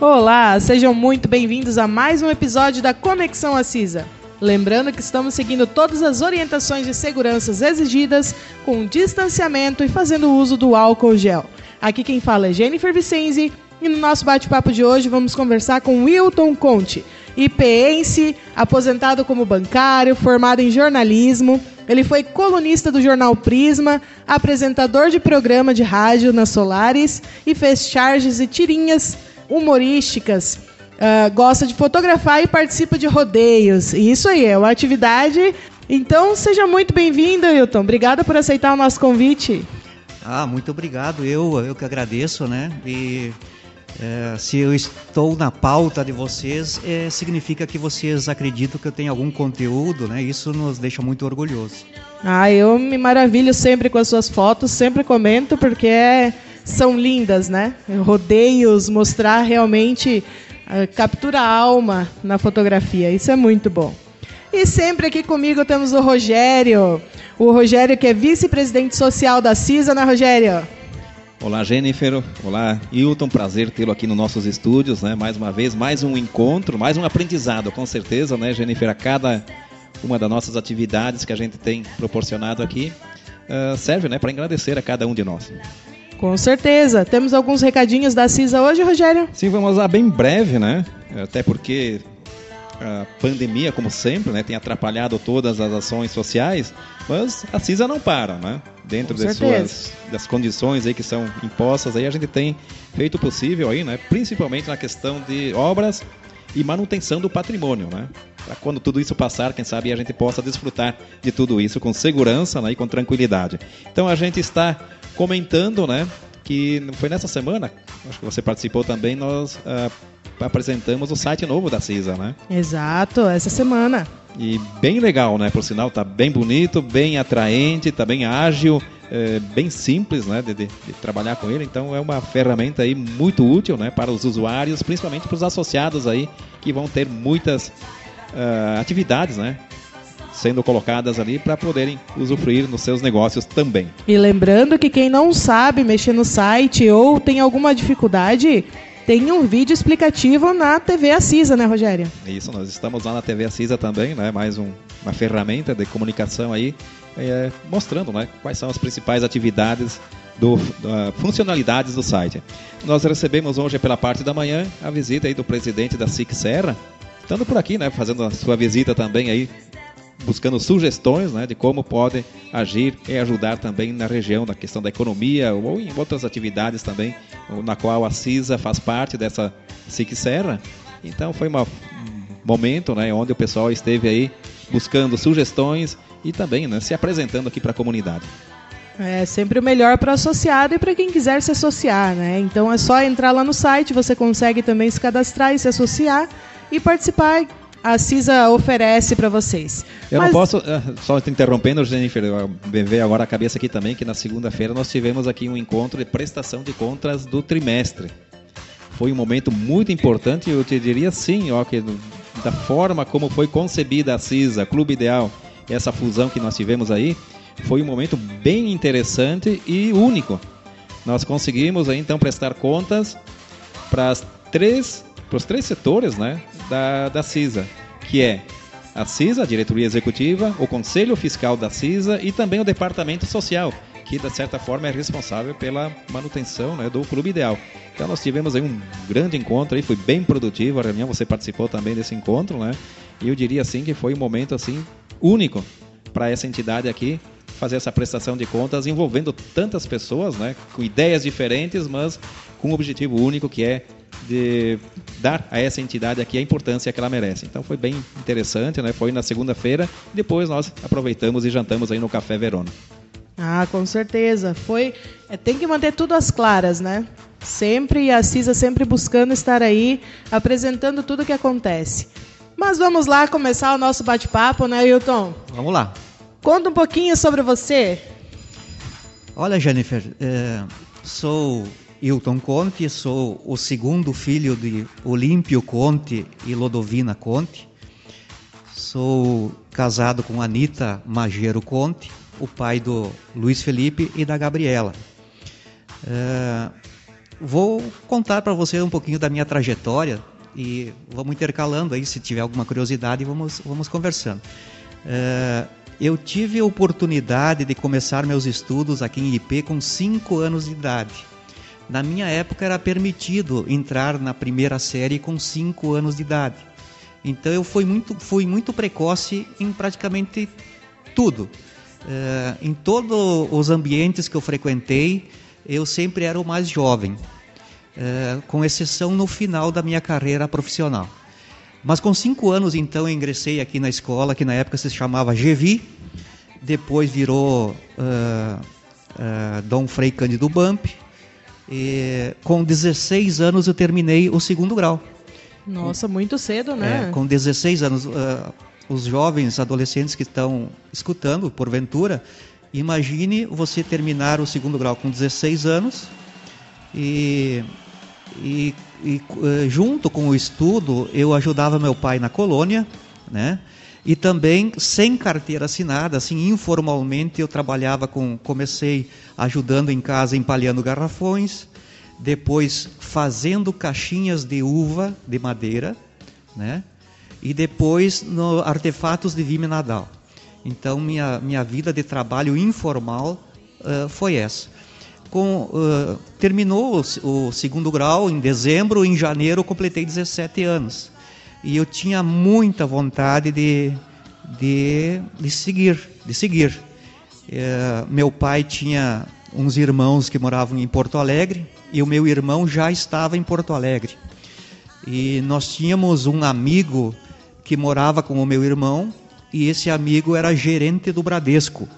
Olá, sejam muito bem-vindos a mais um episódio da Conexão Acisa. Lembrando que estamos seguindo todas as orientações de segurança exigidas, com distanciamento e fazendo uso do álcool gel. Aqui quem fala é Jennifer Vicenzi e no nosso bate-papo de hoje vamos conversar com Wilton Conte, IPense, aposentado como bancário, formado em jornalismo. Ele foi colunista do jornal Prisma, apresentador de programa de rádio na Solares e fez charges e tirinhas humorísticas. Uh, gosta de fotografar e participa de rodeios. E isso aí, é uma atividade. Então, seja muito bem-vindo, Hilton. Obrigada por aceitar o nosso convite. Ah, muito obrigado. Eu, eu que agradeço, né? E é, se eu estou na pauta de vocês, é, significa que vocês acreditam que eu tenho algum conteúdo, né? Isso nos deixa muito orgulhosos. Ah, eu me maravilho sempre com as suas fotos, sempre comento, porque é são lindas, né? Rodeios, mostrar realmente, uh, captura a alma na fotografia. Isso é muito bom. E sempre aqui comigo temos o Rogério. O Rogério que é vice-presidente social da CISA, né, Rogério? Olá, Jennifer. Olá, Hilton. Prazer tê-lo aqui nos nossos estúdios, né? Mais uma vez, mais um encontro, mais um aprendizado, com certeza, né, Jennifer? A cada uma das nossas atividades que a gente tem proporcionado aqui uh, serve, né, para agradecer a cada um de nós. Com certeza. Temos alguns recadinhos da CISA hoje, Rogério? Sim, vamos lá bem breve, né? Até porque a pandemia, como sempre, né, tem atrapalhado todas as ações sociais, mas a CISA não para, né? Dentro das suas das condições aí que são impostas, aí a gente tem feito o possível aí, né? Principalmente na questão de obras e manutenção do patrimônio, né? Para quando tudo isso passar, quem sabe a gente possa desfrutar de tudo isso com segurança né, e com tranquilidade. Então a gente está comentando, né? Que foi nessa semana, acho que você participou também, nós uh, apresentamos o site novo da CISA, né? Exato, essa semana. E bem legal, né? Por sinal, tá bem bonito, bem atraente, tá bem ágil, é, bem simples, né? De, de, de, trabalhar com ele. Então é uma ferramenta aí muito útil, né? Para os usuários, principalmente para os associados aí que vão ter muitas uh, atividades, né? sendo colocadas ali para poderem usufruir nos seus negócios também. E lembrando que quem não sabe mexer no site ou tem alguma dificuldade, tem um vídeo explicativo na TV Assisa, né, Rogério? Isso, nós estamos lá na TV Assisa também, né? Mais um, uma ferramenta de comunicação aí, é, mostrando, né, quais são as principais atividades do, uh, funcionalidades do site. Nós recebemos hoje pela parte da manhã a visita aí do presidente da SIC Serra, estando por aqui, né, fazendo a sua visita também aí buscando sugestões né, de como podem agir e ajudar também na região, na questão da economia ou em outras atividades também, na qual a CISA faz parte dessa SIC Serra. Então foi um momento né, onde o pessoal esteve aí buscando sugestões e também né, se apresentando aqui para a comunidade. É sempre o melhor para o associado e para quem quiser se associar, né? Então é só entrar lá no site, você consegue também se cadastrar e se associar e participar a CISA oferece para vocês. Eu Mas... não posso, eh, só te interrompendo, Jennifer, veio agora a cabeça aqui também que na segunda-feira nós tivemos aqui um encontro de prestação de contas do trimestre. Foi um momento muito importante, eu te diria sim, ó, que da forma como foi concebida a CISA, Clube Ideal, essa fusão que nós tivemos aí, foi um momento bem interessante e único. Nós conseguimos aí, então prestar contas para as três para os três setores né, da, da CISA, que é a CISA, a diretoria executiva, o conselho fiscal da CISA e também o departamento social, que de certa forma é responsável pela manutenção né, do Clube Ideal. Então nós tivemos aí um grande encontro aí, foi bem produtivo a reunião, você participou também desse encontro, né? E eu diria assim que foi um momento assim único para essa entidade aqui fazer essa prestação de contas envolvendo tantas pessoas, né, com ideias diferentes, mas com um objetivo único que é de dar a essa entidade aqui a importância que ela merece. Então foi bem interessante, né? Foi na segunda-feira, depois nós aproveitamos e jantamos aí no Café Verona. Ah, com certeza. Foi, é, tem que manter tudo às claras, né? Sempre e a CISA sempre buscando estar aí, apresentando tudo o que acontece. Mas vamos lá começar o nosso bate-papo, né, Hilton? Vamos lá. Conta um pouquinho sobre você. Olha, Jennifer, é, sou Hilton Conte, sou o segundo filho de Olímpio Conte e Lodovina Conte. Sou casado com Anita Magero Conte, o pai do Luiz Felipe e da Gabriela. É, vou contar para você um pouquinho da minha trajetória e vamos intercalando aí, se tiver alguma curiosidade, vamos, vamos conversando. É, eu tive a oportunidade de começar meus estudos aqui em IP com 5 anos de idade. Na minha época era permitido entrar na primeira série com 5 anos de idade. Então eu fui muito, fui muito precoce em praticamente tudo. É, em todos os ambientes que eu frequentei, eu sempre era o mais jovem, é, com exceção no final da minha carreira profissional. Mas com cinco anos, então, eu ingressei aqui na escola, que na época se chamava GEVI, depois virou uh, uh, Dom Frei Cândido Bump. E, com 16 anos eu terminei o segundo grau. Nossa, muito cedo, né? É, com 16 anos. Uh, os jovens adolescentes que estão escutando, porventura, imagine você terminar o segundo grau com 16 anos e, e, e eh, junto com o estudo eu ajudava meu pai na colônia, né? E também sem carteira assinada, assim informalmente eu trabalhava com, comecei ajudando em casa empalhando garrafões, depois fazendo caixinhas de uva de madeira, né? e depois no Artefatos de Vime Nadal. Então, minha, minha vida de trabalho informal uh, foi essa. Com, uh, terminou o, o, segundo grau em dezembro, em janeiro completei 17 anos. E eu tinha muita vontade de, de, de seguir, de seguir. Uh, meu pai tinha uns irmãos que moravam em Porto Alegre e o meu irmão já estava em Porto Alegre. E nós tínhamos um amigo que morava com o meu irmão e esse amigo era gerente do Bradesco.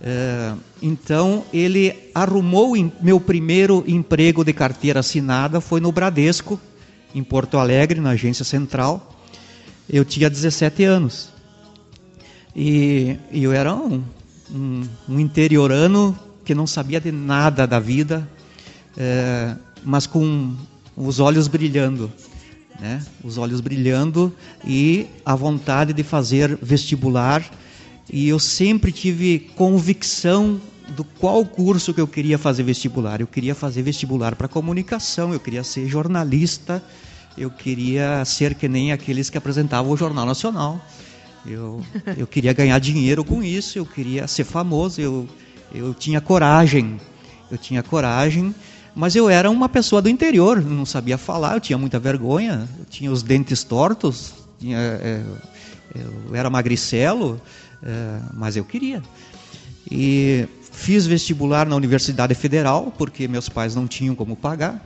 É, então ele arrumou meu primeiro emprego de carteira assinada foi no Bradesco, em Porto Alegre, na agência central. Eu tinha 17 anos e, e eu era um, um, um, interiorano que não sabia de nada da vida, é, mas com os olhos brilhando né? os olhos brilhando e a vontade de fazer vestibular. E eu sempre tive convicção do qual curso que eu queria fazer vestibular. Eu queria fazer vestibular para comunicação, eu queria ser jornalista, eu queria ser que nem aqueles que apresentavam o Jornal Nacional. Eu, eu queria ganhar dinheiro com isso, eu queria ser famoso, eu, eu tinha coragem, eu tinha coragem mas eu era uma pessoa do interior, não sabia falar, eu tinha muita vergonha, eu tinha os dentes tortos, tinha, é, eu era magricelo, é, mas eu queria. E fiz vestibular na Universidade Federal, porque meus pais não tinham como pagar,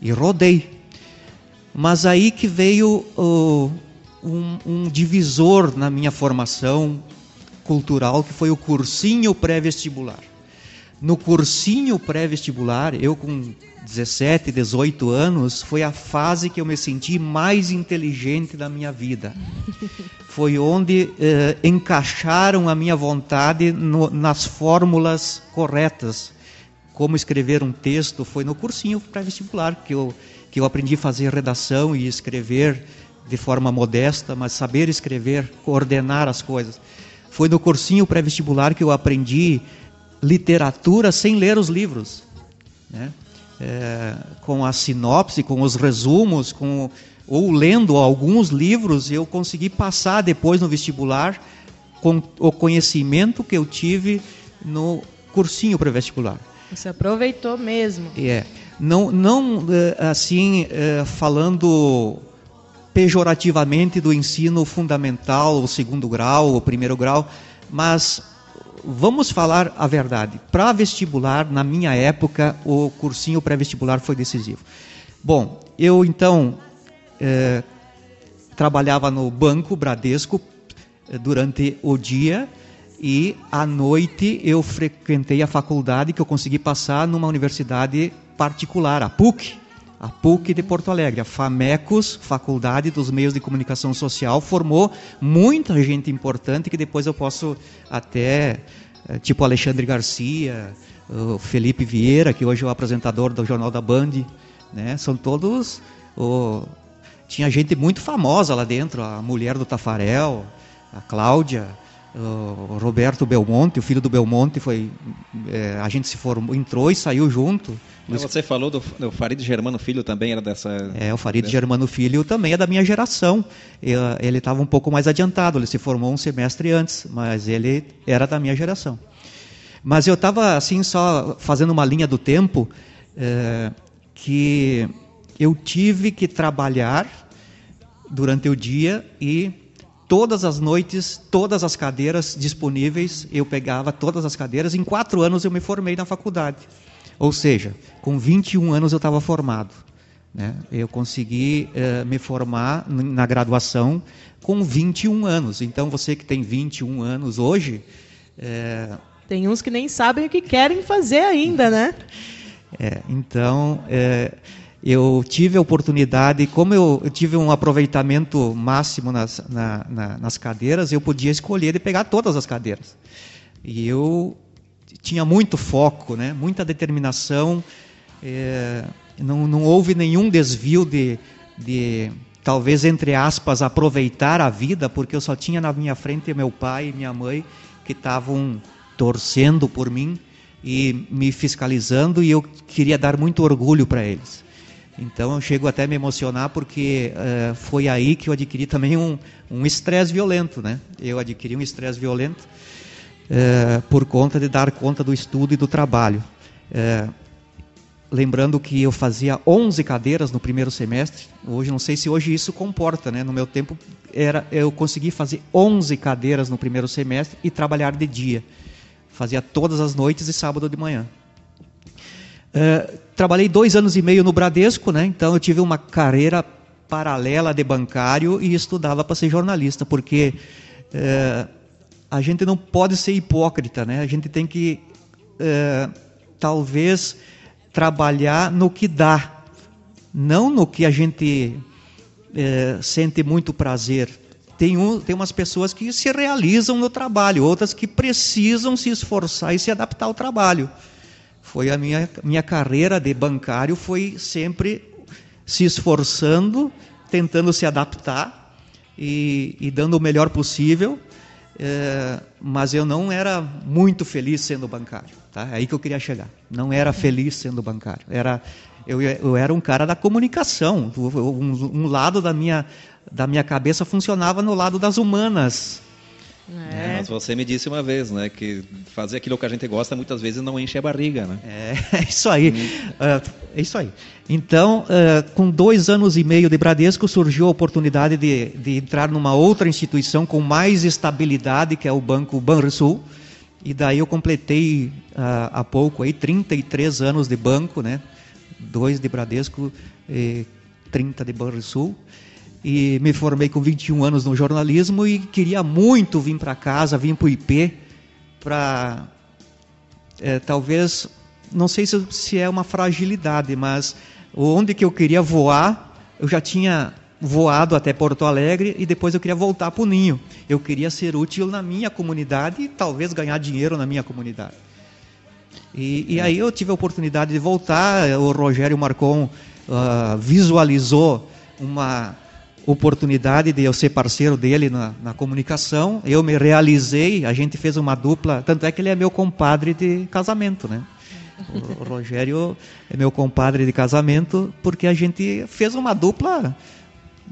e rodei. Mas aí que veio uh, um, um divisor na minha formação cultural, que foi o cursinho pré-vestibular no cursinho pré-vestibular, eu com 17, 18 anos, foi a fase que eu me senti mais inteligente da minha vida. Foi onde eh, encaixaram a minha vontade no, nas fórmulas corretas. Como escrever um texto, foi no cursinho pré-vestibular que eu, que eu aprendi a fazer redação e escrever de forma modesta, mas saber escrever, coordenar as coisas. Foi no cursinho pré-vestibular que eu aprendi literatura sem ler os livros, né? É, com a sinopse, com os resumos, com ou lendo alguns livros, eu consegui passar depois no vestibular com o conhecimento que eu tive no cursinho pré-vestibular. Você aproveitou mesmo. É, não, não é, assim é, falando pejorativamente do ensino fundamental, o segundo grau, o primeiro grau, mas vamos falar a verdade. Para vestibular, na minha época, o cursinho pré-vestibular foi decisivo. Bom, eu então é, trabalhava no Banco Bradesco é, durante o dia e à noite eu frequentei a faculdade que eu consegui passar numa universidade particular, a PUC, a PUC de Porto Alegre, a FAMECOS, Faculdade dos Meios de Comunicação Social, formou muita gente importante que depois eu posso até, eh, tipo Alexandre Garcia, Felipe Vieira, que hoje é o apresentador do Jornal da Band, né? São todos o... tinha gente muito famosa lá dentro, a mulher do Tafarel, a Cláudia, o Roberto Belmonte, o filho do Belmonte, foi é, a gente se formou, entrou e saiu junto. Mas você falou do, do Farid Germano Filho também era dessa. É, o Farid Germano Filho também é da minha geração. Eu, ele estava um pouco mais adiantado, ele se formou um semestre antes, mas ele era da minha geração. Mas eu estava assim só fazendo uma linha do tempo é, que eu tive que trabalhar durante o dia e todas as noites, todas as cadeiras disponíveis, eu pegava todas as cadeiras. Em quatro anos eu me formei na faculdade. Ou seja, com 21 anos eu estava formado. Né? Eu consegui uh, me formar na graduação com 21 anos. Então, você que tem 21 anos hoje. É... Tem uns que nem sabem o que querem fazer ainda, né? É, então, é, eu tive a oportunidade, como eu, eu tive um aproveitamento máximo nas, na, na, nas cadeiras, eu podia escolher e pegar todas as cadeiras. E eu tinha muito foco, né, muita determinação, é, não, não houve nenhum desvio de, de, talvez entre aspas, aproveitar a vida, porque eu só tinha na minha frente meu pai e minha mãe que estavam torcendo por mim e me fiscalizando e eu queria dar muito orgulho para eles. Então eu chego até a me emocionar porque uh, foi aí que eu adquiri também um estresse um violento, né? Eu adquiri um estresse violento uh, por conta de dar conta do estudo e do trabalho. Uh, lembrando que eu fazia 11 cadeiras no primeiro semestre. Hoje não sei se hoje isso comporta, né? No meu tempo era eu consegui fazer 11 cadeiras no primeiro semestre e trabalhar de dia. Fazia todas as noites e sábado de manhã. Uh, trabalhei dois anos e meio no Bradesco, né? Então eu tive uma carreira paralela de bancário e estudava para ser jornalista, porque uh, a gente não pode ser hipócrita, né? A gente tem que uh, talvez trabalhar no que dá, não no que a gente sente muito prazer. Tem, um, tem umas pessoas que se realizam no trabalho, outras que precisam se esforçar e se adaptar ao trabalho foi a minha, minha carreira de bancário foi sempre se esforçando, tentando se adaptar e, e dando o melhor possível, é, mas eu não era muito feliz sendo bancário. Tá? É aí que eu queria chegar. Não era feliz sendo bancário. Era, eu, eu era um cara da comunicação. Um, um lado da minha, da minha cabeça funcionava no lado das humanas. É. É, mas você me disse uma vez, né, que fazer aquilo que a gente gosta muitas vezes não enche a barriga, né? É, é isso aí, hum. é isso aí. Então, uh, com dois anos e meio de Bradesco, surgiu a oportunidade de, de entrar numa outra instituição com mais estabilidade, que é o Banco Banrisul, e daí eu completei uh, há pouco aí 33 anos de banco, né? Dois de Bradesco e 30 de Banrisul e me formei com 21 anos no jornalismo e queria muito vir para casa, vir para o IP, para é, talvez, não sei se, se é uma fragilidade, mas onde que eu queria voar, eu já tinha voado até Porto Alegre e depois eu queria voltar para o Ninho. Eu queria ser útil na minha comunidade e talvez ganhar dinheiro na minha comunidade. E, e aí eu tive a oportunidade de voltar, o Rogério Marcon uh, visualizou uma oportunidade de eu ser parceiro dele na, na, comunicação. Eu me realizei, a gente fez uma dupla, tanto é que ele é meu compadre de casamento, né? O Rogério é meu compadre de casamento porque a gente fez uma dupla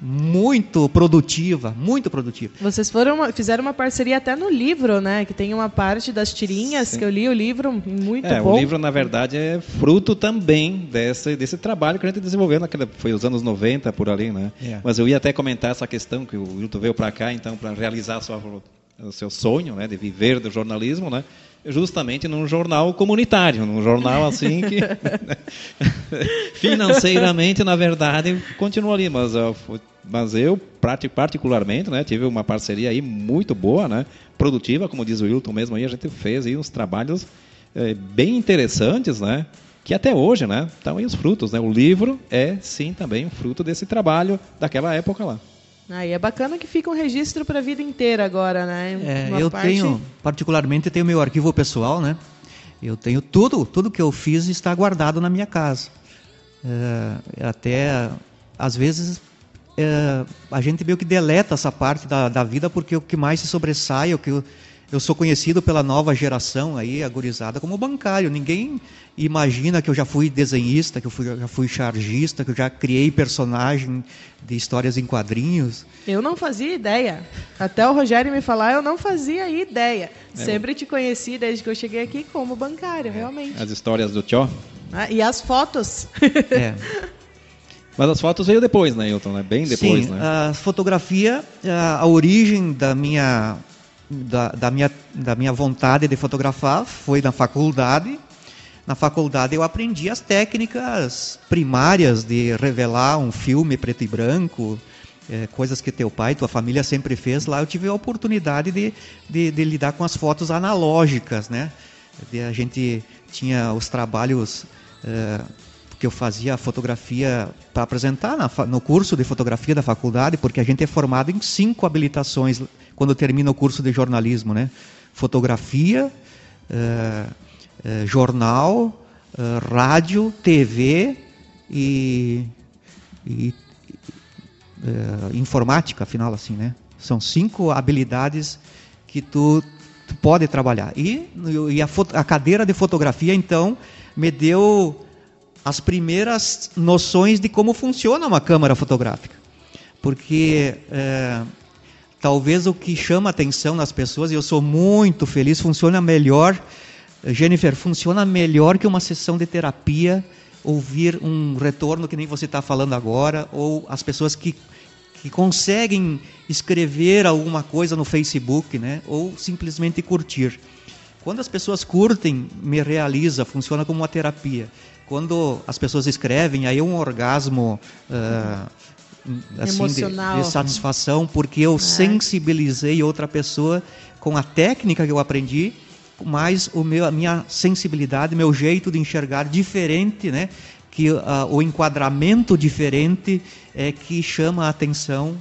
muito produtiva, muito produtiva. Vocês foram fizeram uma parceria até no livro, né? Que tem uma parte das tirinhas Sim. que eu li o livro muito é, bom. O livro na verdade é fruto também desse desse trabalho que a gente desenvolveu naquela foi os anos 90 por ali, né? É. Mas eu ia até comentar essa questão que o Wilton veio para cá então para realizar sua, o seu sonho, né, de viver do jornalismo, né? Justamente num jornal comunitário, num jornal assim que financeiramente, na verdade, continua ali, mas eu, mas eu particularmente, né, tive uma parceria aí muito boa, né, produtiva, como diz o Wilton mesmo aí, a gente fez aí uns trabalhos é, bem interessantes, né, que até hoje, né, estão aí os frutos, né, o livro é sim também um fruto desse trabalho daquela época lá. Ah, e é bacana que fica um registro para a vida inteira agora, né? É, eu parte... tenho, particularmente, tenho meu arquivo pessoal, né? Eu tenho tudo, tudo que eu fiz está guardado na minha casa. É, até, às vezes, é, a gente meio que deleta essa parte da, da vida porque o que mais se sobressai, o que, eu sou conhecido pela nova geração aí, agorizada, como bancário. Ninguém imagina que eu já fui desenhista, que eu fui, já fui chargista, que eu já criei personagem de histórias em quadrinhos. Eu não fazia ideia. Até o Rogério me falar, eu não fazia ideia. É. Sempre te conheci desde que eu cheguei aqui como bancário, realmente. As histórias do Tchó. Ah, e as fotos. É. Mas as fotos veio depois, né, Hilton? Né? Bem depois, Sim, né? A fotografia, a, a origem da minha da, da, minha, da minha vontade de fotografar foi na faculdade. Na faculdade eu aprendi as técnicas primárias de revelar um filme preto e branco, é, coisas que teu pai, tua família sempre fez. Lá eu tive a oportunidade de, de, de lidar com as fotos analógicas, né? De, a gente tinha os trabalhos é, que eu fazia fotografia para apresentar na, no curso de fotografia da faculdade, porque a gente é formado em cinco habilitações quando termina o curso de jornalismo, né? Fotografia, eh, eh, jornal, eh, rádio, TV e, e informática, afinal assim, né? São cinco habilidades que tu, tu pode trabalhar. E, e a, a cadeira de fotografia, então, me deu as primeiras noções de como funciona uma câmera fotográfica. Porque é, talvez o que chama atenção nas pessoas, e eu sou muito feliz, funciona melhor, Jennifer, funciona melhor que uma sessão de terapia, ouvir um retorno que nem você está falando agora, ou as pessoas que, que conseguem escrever alguma coisa no Facebook, né? ou simplesmente curtir. Quando as pessoas curtem, me realiza, funciona como uma terapia. Quando as pessoas escrevem, aí é um orgasmo uh, assim, de, de, satisfação, porque eu é. sensibilizei outra pessoa com a técnica que eu aprendi, mais o meu, a minha sensibilidade, meu jeito de enxergar diferente, né? que uh, o enquadramento diferente é que chama a atenção,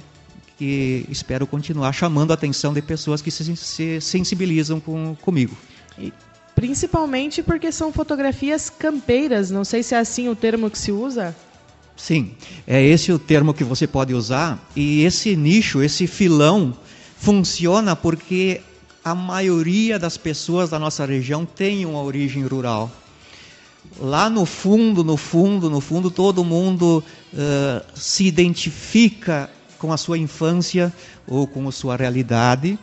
que espero continuar chamando a atenção de pessoas que se, se sensibilizam com, comigo. E, principalmente porque são fotografias campeiras, não sei se é assim o termo que se usa. Sim, é esse o termo que você pode usar. E esse nicho, esse filão, funciona porque a maioria das pessoas da nossa região tem uma origem rural. Lá no fundo, no fundo, no fundo, todo mundo uh, se identifica com a sua infância ou com a sua realidade,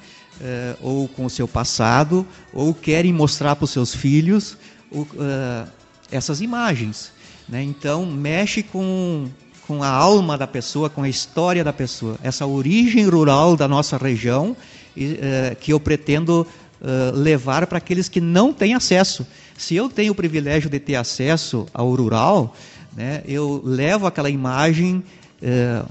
ou com o seu passado, ou querem mostrar para os seus filhos uh, essas imagens. Né? Então, mexe com, com a alma da pessoa, com a história da pessoa. Essa origem rural da nossa região eh, que eu pretendo eh, levar para aqueles que não têm acesso. Se eu tenho o privilégio de ter acesso ao rural, né, eu levo aquela imagem eh,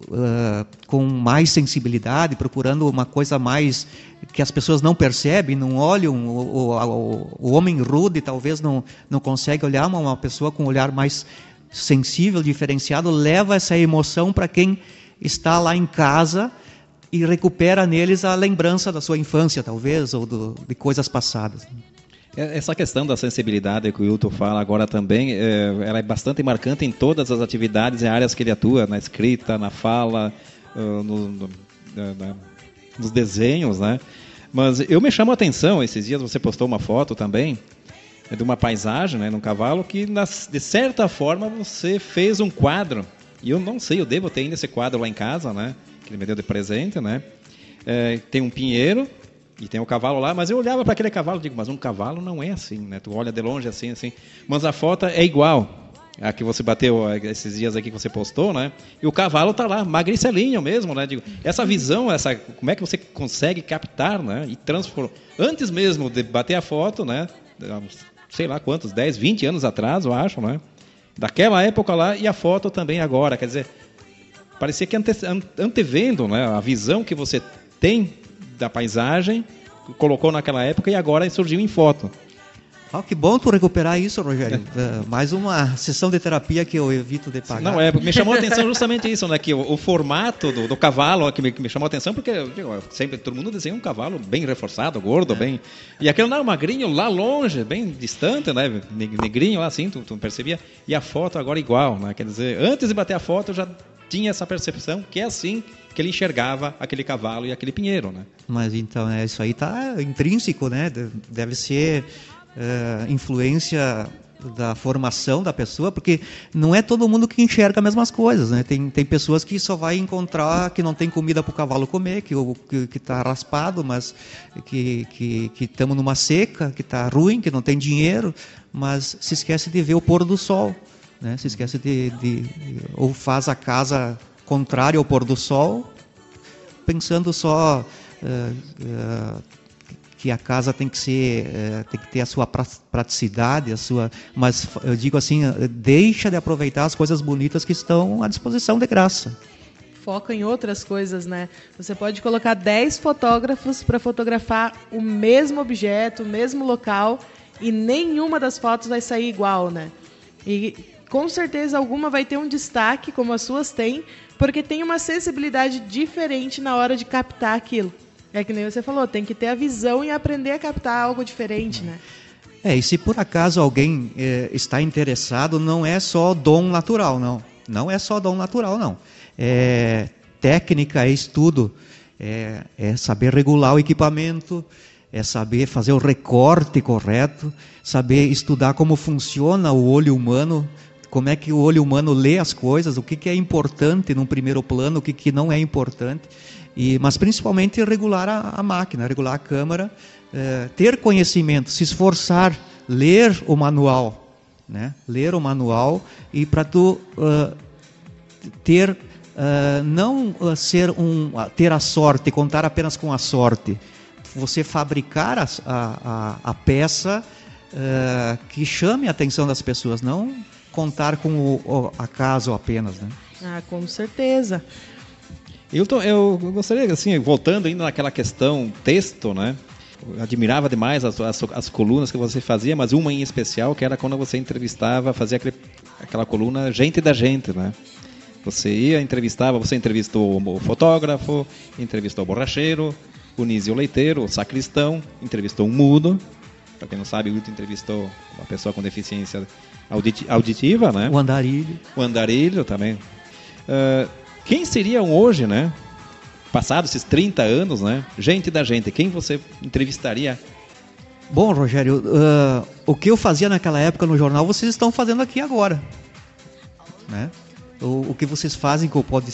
Uh, com mais sensibilidade, procurando uma coisa mais que as pessoas não percebem, não olham. O, o, o homem rude talvez não, não consegue olhar, mas uma pessoa com um olhar mais sensível, diferenciado, leva essa emoção para quem está lá em casa e recupera neles a lembrança da sua infância, talvez, ou do, de coisas passadas. É, essa questão da sensibilidade que o Hilton fala agora também, é, ela é bastante marcante em todas as atividades e áreas que ele atua, na escrita, na fala, uh, no, no, nos desenhos, né? Mas eu me chamo a atenção, esses dias você postou uma foto também, é de uma paisagem, né, num cavalo, que nas, de certa forma você fez um quadro. E eu não sei, eu devo ter ainda esse quadro lá em casa, né? Que ele me deu de presente, né? É, tem um pinheiro, e tem o cavalo lá, mas eu olhava para aquele cavalo e digo, mas um cavalo não é assim, né? Tu olha de longe assim, assim. Mas a foto é igual a que você bateu esses dias aqui que você postou, né? E o cavalo tá lá, magricelinho mesmo, né? Digo, essa visão, essa, como é que você consegue captar, né? E transformar. Antes mesmo de bater a foto, né? Sei lá quantos, 10, 20 anos atrás, eu acho, né? Daquela época lá e a foto também agora, quer dizer, parecia que ante, antevendo, né? A visão que você tem da paisagem, colocou naquela época e agora surgiu em foto. Oh, que bom tu recuperar isso, Rogério. É, mais uma sessão de terapia que eu evito de pagar. Não, é, me chamou a atenção justamente isso, né? Que o, o formato do, do cavalo que me, que me, chamou a atenção, porque digo, sempre todo mundo desenha um cavalo bem reforçado, gordo, é. bem. E aquele não, magrinho lá longe, bem distante, né? Negrinho lá assim, tu, tu percebia. E a foto agora igual, né? Quer dizer, antes de bater a foto eu já tinha essa percepção que é assim que ele enxergava aquele cavalo e aquele pinheiro, né? Mas então, é, isso aí está intrínseco, né? Deve ser uh, influência da formação da pessoa, porque não é todo mundo que enxerga as mesmas coisas, né? Tem, tem pessoas que só vai encontrar que não tem comida para o cavalo comer, que que está raspado, mas que que que estamos numa seca, que está ruim, que não tem dinheiro, mas se esquece de ver o pôr do sol, né? Se esquece de, de, de ou faz a casa contrária ao pôr do sol, pensando só uh, uh, que a casa tem que ser é, tem que ter a sua praticidade a sua mas eu digo assim deixa de aproveitar as coisas bonitas que estão à disposição de graça. Foca em outras coisas né? Você pode colocar 10 fotógrafos para fotografar o mesmo objeto o mesmo local e nenhuma das fotos vai sair igual né? E com certeza alguma vai ter um destaque como as suas têm porque tem uma sensibilidade diferente na hora de captar aquilo é que nem você falou, tem que ter a visão e aprender a captar algo diferente, né? É, e se por acaso alguém é, está interessado, não é só dom natural, não. Não é só dom natural, não. É técnica, é estudo, é, é saber regular o equipamento, é saber fazer o recorte correto, saber estudar como funciona o olho humano, como é que o olho humano lê as coisas, o que, que é importante num primeiro plano, o que, que não é importante. E, mas principalmente regular a, a máquina, regular a câmara, é, ter conhecimento, se esforçar, ler o manual, né? ler o manual e para tu uh, ter uh, não uh, ser um ter a sorte, contar apenas com a sorte, você fabricar a, a, a peça que chame a atenção das pessoas, não contar com o, o acaso apenas, né? Ah, com certeza. Eu, tô, eu gostaria, assim, voltando ainda naquela questão texto, né? Eu admirava demais as, as, as, colunas que você fazia, mas uma em especial, que era quando você entrevistava, fazia aquele, aquela coluna Gente da Gente, né? Você ia, entrevistava, você entrevistou o fotógrafo, entrevistou o borracheiro, o Nísio Leiteiro, o sacristão, entrevistou um mudo. Para quem não sabe, o Guto entrevistou uma pessoa com deficiência auditiva, né? O andarilho. O andarilho também. Uh, quem seriam hoje, né? Passados esses 30 anos, né? Gente da gente, quem você entrevistaria? Bom, Rogério, uh, o que eu fazia naquela época no jornal, vocês estão fazendo aqui agora. Né? O, o que vocês fazem com o pod,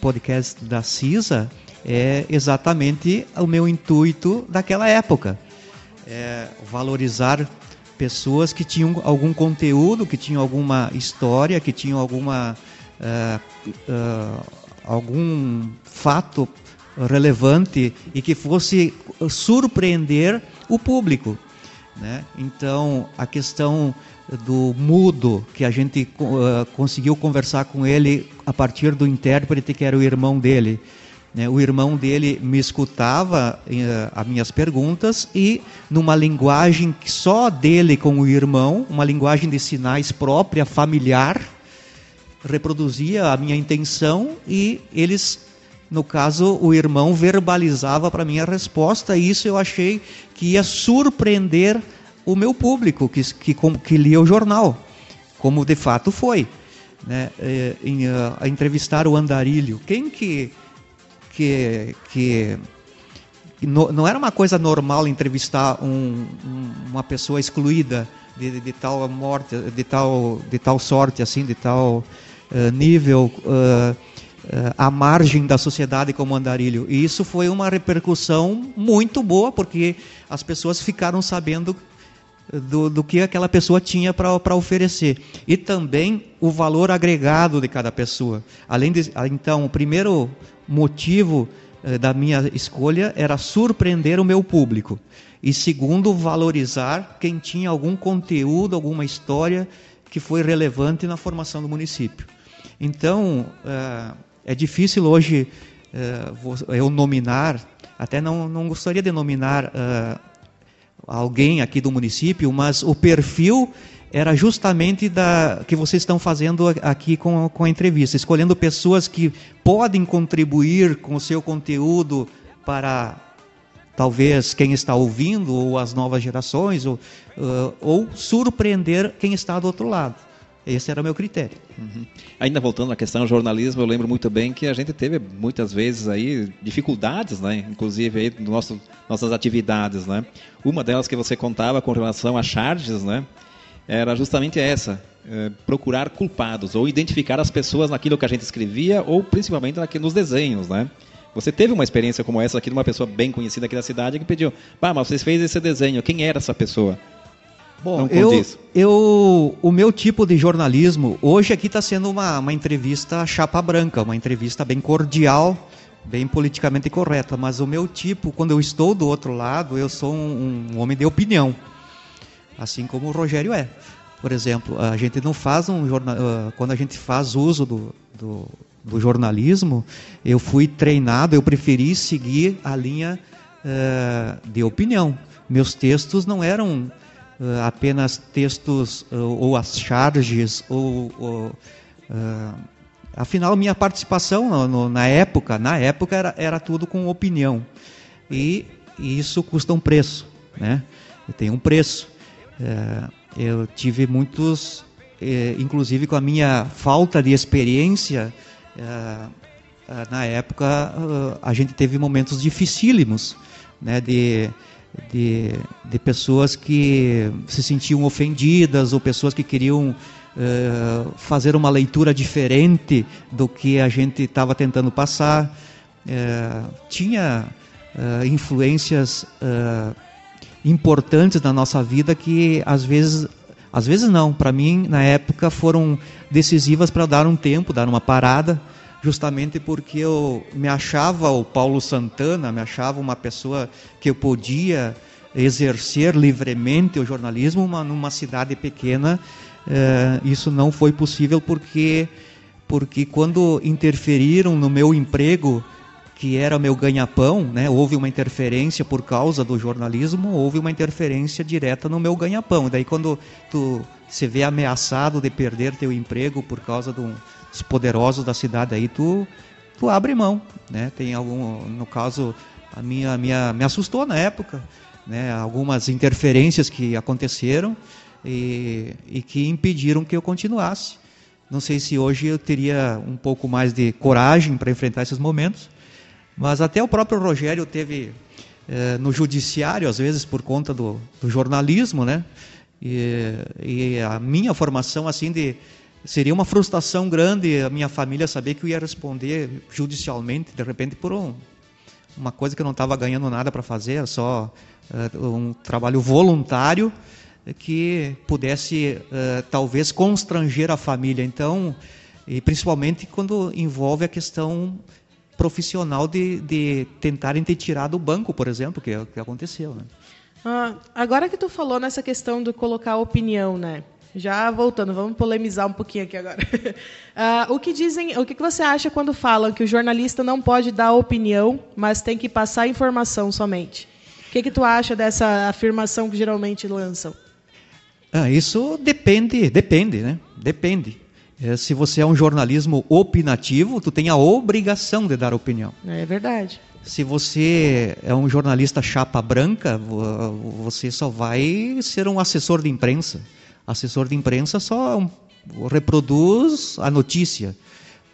podcast da CISA é exatamente o meu intuito daquela época. É valorizar pessoas que tinham algum conteúdo, que tinham alguma história, que tinham alguma uh, uh, algum fato relevante e que fosse surpreender o público. Né? Então, a questão do mudo, que a gente uh, conseguiu conversar com ele a partir do intérprete que era o irmão dele. Né? O irmão dele me escutava uh, as minhas perguntas e, numa linguagem só dele com o irmão, uma linguagem de sinais própria, familiar, reproduzia a minha intenção e eles, no caso, o irmão verbalizava para mim a resposta e isso eu achei que ia surpreender o meu público que, que, que lia o jornal, como de fato foi. Né, é, em, uh, entrevistar o andarilho. Quem que que, que no, não era uma coisa normal entrevistar um, um, uma pessoa excluída de, de, de, tal morte, de tal de tal sorte assim, de tal uh, nível uh, uh, à margem da sociedade como Andarilho. E isso foi uma repercussão muito boa, porque as pessoas ficaram sabendo do, do que aquela pessoa tinha para oferecer. E também o valor agregado de cada pessoa. Além de, ah, então, o primeiro motivo da minha escolha era surpreender o meu público. E segundo, valorizar quem tinha algum conteúdo, alguma história que foi relevante na formação do município. Então, é, é difícil hoje é, eu nominar, até não, não gostaria de nominar é, alguém aqui do município, mas o perfil era justamente da que vocês estão fazendo aqui com, com a entrevista, escolhendo pessoas que podem contribuir com o seu conteúdo para talvez quem está ouvindo ou as novas gerações ou, uh, ou surpreender quem está do outro lado. Esse era o meu critério. Uhum. Ainda voltando à questão do jornalismo, eu lembro muito bem que a gente teve muitas vezes aí dificuldades, né? Inclusive aí no nosso, nossas atividades, né? Uma delas que você contava com relação a charges, né? Era justamente essa, é, procurar culpados ou identificar as pessoas naquilo que a gente escrevia ou principalmente aqui nos desenhos, né? Você teve uma experiência como essa aqui de uma pessoa bem conhecida aqui da cidade que pediu, pá, mas vocês fez esse desenho, quem era essa pessoa? Bom, eu, eu, o meu tipo de jornalismo, hoje aqui está sendo uma, uma entrevista chapa branca, uma entrevista bem cordial, bem politicamente correta, mas o meu tipo, quando eu estou do outro lado, eu sou um, um homem de opinião, assim como o Rogério é. Por exemplo, a gente não faz um jornal, uh, quando a gente faz uso do, do, do, jornalismo, eu fui treinado, eu preferi seguir a linha uh, de opinião. Meus textos não eram uh, apenas textos uh, ou as charges ou, ou uh, afinal minha participação no, no, na época na época era, era tudo com opinião. E, e isso custa um preço né? Tem um preço. Eu tive muitos inclusive com a minha falta de experiência na época a gente teve momentos dificílimos né? De de, de pessoas que se sentiam ofendidas ou pessoas que queriam uh, fazer uma leitura diferente do que a gente estava tentando passar. Uh, tinha uh, influências importantes na nossa vida que às vezes às vezes não, para mim na época foram decisivas para dar um tempo, dar uma parada justamente porque eu me achava o Paulo Santana, me achava uma pessoa que eu podia exercer livremente o jornalismo uma, numa cidade pequena. Eh, isso não foi possível porque, porque quando interferiram no meu emprego, que era meu ganha-pão, né, houve uma interferência por causa do jornalismo, houve uma interferência direta no meu ganha-pão. Daí quando tu se vê ameaçado de perder teu emprego por causa de um os poderosos da cidade aí, tu, tu abre mão, né? Tem algum, no caso, a minha, minha me assustou na época, né? Algumas interferências que aconteceram e, e que impediram que eu continuasse. Não sei se hoje eu teria um pouco mais de coragem para enfrentar esses momentos, mas até o próprio Rogério teve eh, no judiciário, às vezes por conta do, do jornalismo, né? E, e, a minha formação assim de seria uma frustração grande a minha família saber que eu ia responder judicialmente, de repente, por um, uma coisa que eu não estava ganhando nada para fazer, só uh, um trabalho voluntário que pudesse uh, talvez constranger a família. Então, e principalmente quando envolve a questão profissional de, de tentarem te tirar do banco, por exemplo, que, é que aconteceu. Né? Ah, agora que tu falou nessa questão de colocar opinião, né? Já voltando, vamos polemizar um pouquinho aqui agora. Uh, o que dizem, o que você acha quando falam que o jornalista não pode dar opinião, mas tem que passar informação somente? O que, que tu acha dessa afirmação que geralmente lançam? Ah, isso depende, depende, né? Depende. É, se você é um jornalismo opinativo, tu tem a obrigação de dar opinião. É verdade. Se você é um jornalista chapa branca, você só vai ser um assessor de imprensa assessor de imprensa só reproduz a notícia.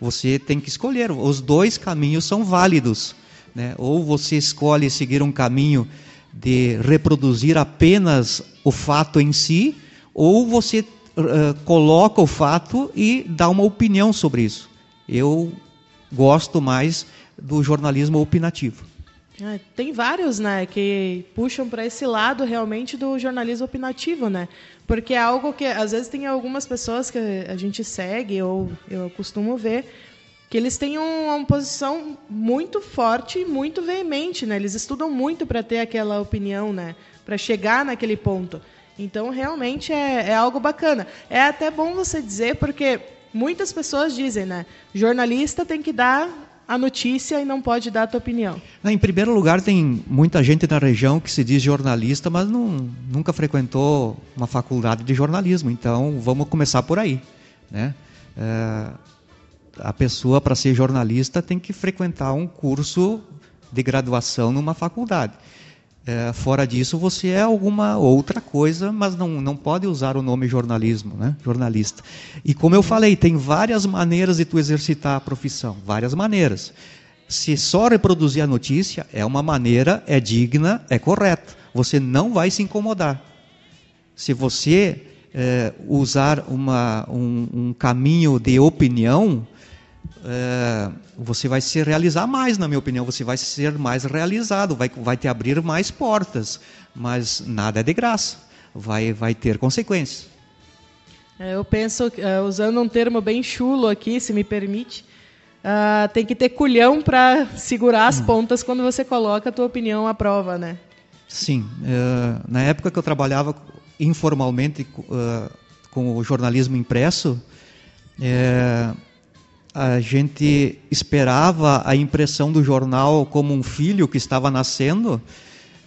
Você tem que escolher. Os dois caminhos são válidos. Né? Ou você escolhe seguir um caminho de reproduzir apenas o fato em si, ou você uh, coloca o fato e dá uma opinião sobre isso. Eu gosto mais do jornalismo opinativo. É, tem vários, né, que puxam para esse lado realmente do jornalismo opinativo, né? Porque é algo que às vezes tem algumas pessoas que a gente segue ou eu costumo ver que eles têm uma posição muito forte e muito veemente, né? Eles estudam muito para ter aquela opinião, né? Para chegar naquele ponto. Então, realmente é, é algo bacana. É até bom você dizer, porque muitas pessoas dizem, né? Jornalista tem que dar a notícia e não pode dar a tua opinião? Em primeiro lugar, tem muita gente na região que se diz jornalista, mas não, nunca frequentou uma faculdade de jornalismo. Então, vamos começar por aí. Né? É, a pessoa, para ser jornalista, tem que frequentar um curso de graduação numa faculdade. É, fora disso, você é alguma outra coisa, mas não, não pode usar o nome jornalismo, né? jornalista. E como eu falei, tem várias maneiras de tu exercitar a profissão, várias maneiras. Se só reproduzir a notícia, é uma maneira, é digna, é correta. Você não vai se incomodar. Se você é, usar uma, um, um caminho de opinião, é, você vai se realizar mais, na minha opinião, você vai ser mais realizado, vai, vai te abrir mais portas, mas nada é de graça, vai, vai ter consequências. É, eu penso, uh, usando um termo bem chulo aqui, se me permite, uh, tem que ter culhão para segurar as hum. pontas quando você coloca a tua opinião à prova, né? Sim. Uh, na época que eu trabalhava informalmente com o jornalismo impresso, a gente esperava a impressão do jornal como um filho que estava nascendo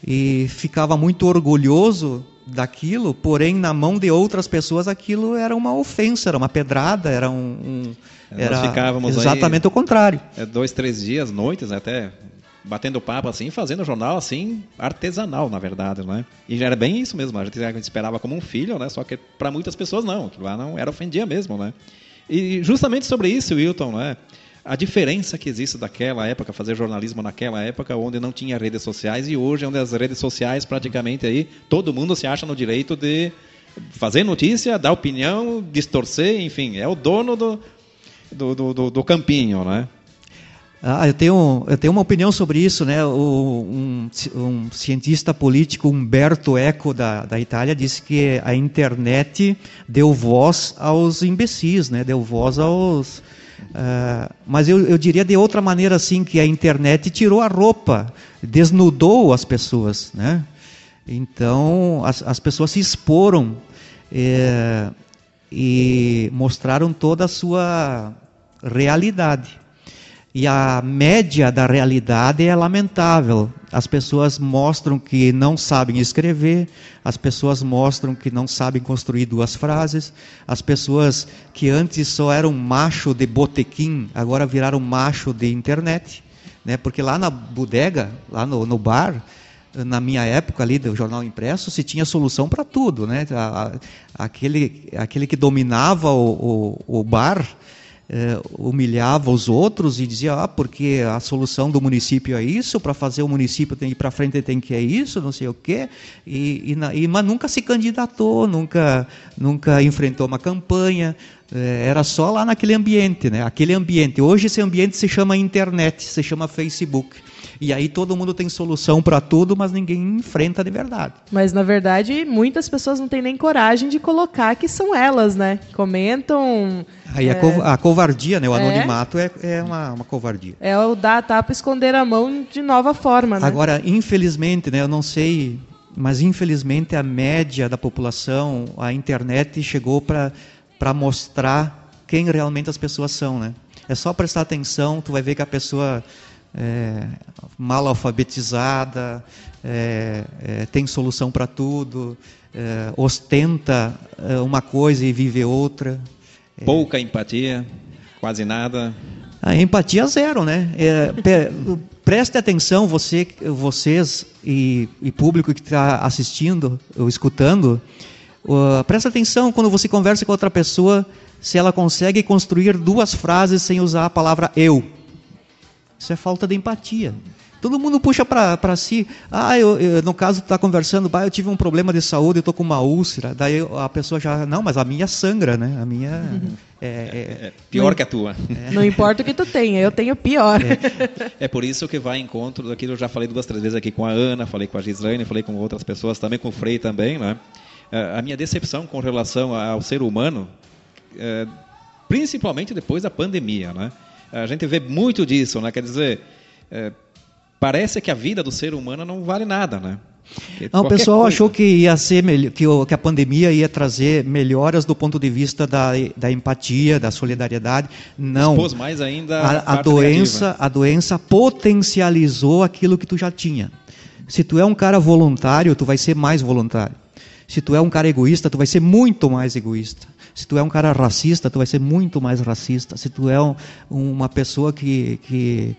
e ficava muito orgulhoso daquilo, porém na mão de outras pessoas aquilo era uma ofensa, era uma pedrada, era um, um era Nós ficávamos exatamente aí, o contrário. É, dois, três dias, noites até batendo papo assim, fazendo jornal assim artesanal na verdade, né? E já era bem isso mesmo, a gente, a gente esperava como um filho, né? Só que para muitas pessoas não, lá não era ofendia mesmo, né? E justamente sobre isso, Wilton, né? a diferença que existe daquela época, fazer jornalismo naquela época, onde não tinha redes sociais, e hoje, onde as redes sociais praticamente aí, todo mundo se acha no direito de fazer notícia, dar opinião, distorcer, enfim, é o dono do, do, do, do campinho, né? Ah, eu tenho, eu tenho uma opinião sobre isso, né? O, um, um, cientista político, Umberto Eco, da, da Itália, disse que a internet deu voz aos imbecis, né? Deu voz aos... Uh, mas eu, eu diria de outra maneira assim, que a internet tirou a roupa, desnudou as pessoas, né? Então, as, as pessoas se exporam é, e mostraram toda a sua realidade. E a média da realidade é lamentável. As pessoas mostram que não sabem escrever, as pessoas mostram que não sabem construir duas frases, as pessoas que antes só eram macho de botequim, agora viraram macho de internet. Né? Porque lá na bodega, lá no, no bar, na minha época ali do jornal impresso, se tinha solução para tudo. Né? Aquele, aquele que dominava o, o, o bar é, humilhava os outros e dizia, ah, porque a solução do município é isso, para fazer o município tem que ir para frente tem que é isso, não sei o quê, e, e, e, mas nunca se candidatou, nunca, nunca enfrentou uma campanha, é, era só lá naquele ambiente, né? Aquele ambiente. Hoje esse ambiente se chama internet, se chama Facebook. E aí todo mundo tem solução para tudo, mas ninguém enfrenta de verdade. Mas na verdade, muitas pessoas não têm nem coragem de colocar que são elas, né? Comentam. Aí é... a, covardia, né? O é... anonimato é, é uma, uma, covardia. É o dar a tapa esconder a mão de nova forma, né? Agora, infelizmente, né? Eu não sei, mas infelizmente a média da população, a internet chegou para para mostrar quem realmente as pessoas são, né? É só prestar atenção, tu vai ver que a pessoa é, mal alfabetizada, é, é, tem solução para tudo, é, ostenta é, uma coisa e vive outra. É. Pouca empatia, quase nada. A empatia zero, né? preste atenção, você, vocês e, e público que está assistindo ou escutando, uh, presta atenção quando você conversa com outra pessoa, se ela consegue construir duas frases sem usar a palavra eu. Isso é falta de empatia. Todo mundo puxa para si. Ah, eu, eu, no caso, está conversando, bah, eu tive um problema de saúde, eu estou com uma úlcera. Daí a pessoa já. Não, mas a minha sangra, né? A minha. Uhum. É, é, é, pior não, que a tua. É. Não importa o que tu tenha, eu tenho pior. É. é. por isso que vai em encontro daquilo. Eu já falei duas, três vezes aqui com a Ana, falei com a Gislaine, falei com outras pessoas também, com o Frei também, né? É, a minha decepção com relação ao ser humano, é, principalmente depois da pandemia, né? A gente vê muito disso, né? Quer dizer, é, parece que a vida do ser humano não vale nada, né? Não, o pessoal coisa. achou que ia ser que, que a pandemia ia trazer melhoras do ponto de vista da, da empatia, da solidariedade. Não. Expôs mais ainda a, a doença, negativa. a doença potencializou aquilo que tu já tinha. Se tu é um cara voluntário, tu vai ser mais voluntário. Se tu é um cara egoísta, tu vai ser muito mais egoísta. Se tu é um cara racista, tu vai ser muito mais racista. Se tu é um, uma pessoa que, que,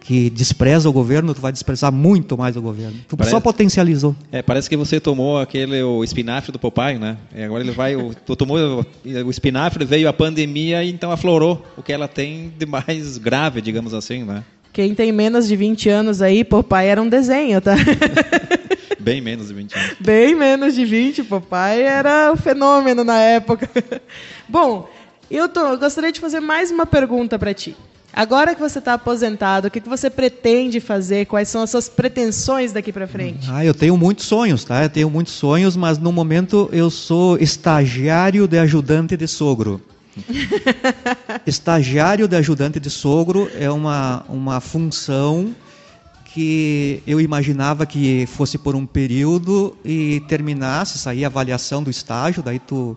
que despreza o governo, tu vai desprezar muito mais o governo. Tu parece, só potencializou. É, parece que você tomou aquele o espinafre do Popeye, né? E agora ele vai, o, tu tomou o espinafre, veio a pandemia e então aflorou o que ela tem de mais grave, digamos assim, né? Quem tem menos de 20 anos aí, Popeye era um desenho, tá? Bem menos de 20 anos. Bem menos de 20, Popeye era o um fenômeno na época. Bom, eu, tô, eu gostaria de fazer mais uma pergunta para ti. Agora que você está aposentado, o que, que você pretende fazer? Quais são as suas pretensões daqui para frente? Ah, eu tenho muitos sonhos, tá? Eu tenho muitos sonhos, mas no momento eu sou estagiário de ajudante de sogro. estagiário de ajudante de sogro é uma, uma função que eu imaginava que fosse por um período e terminasse, sair a avaliação do estágio, daí tu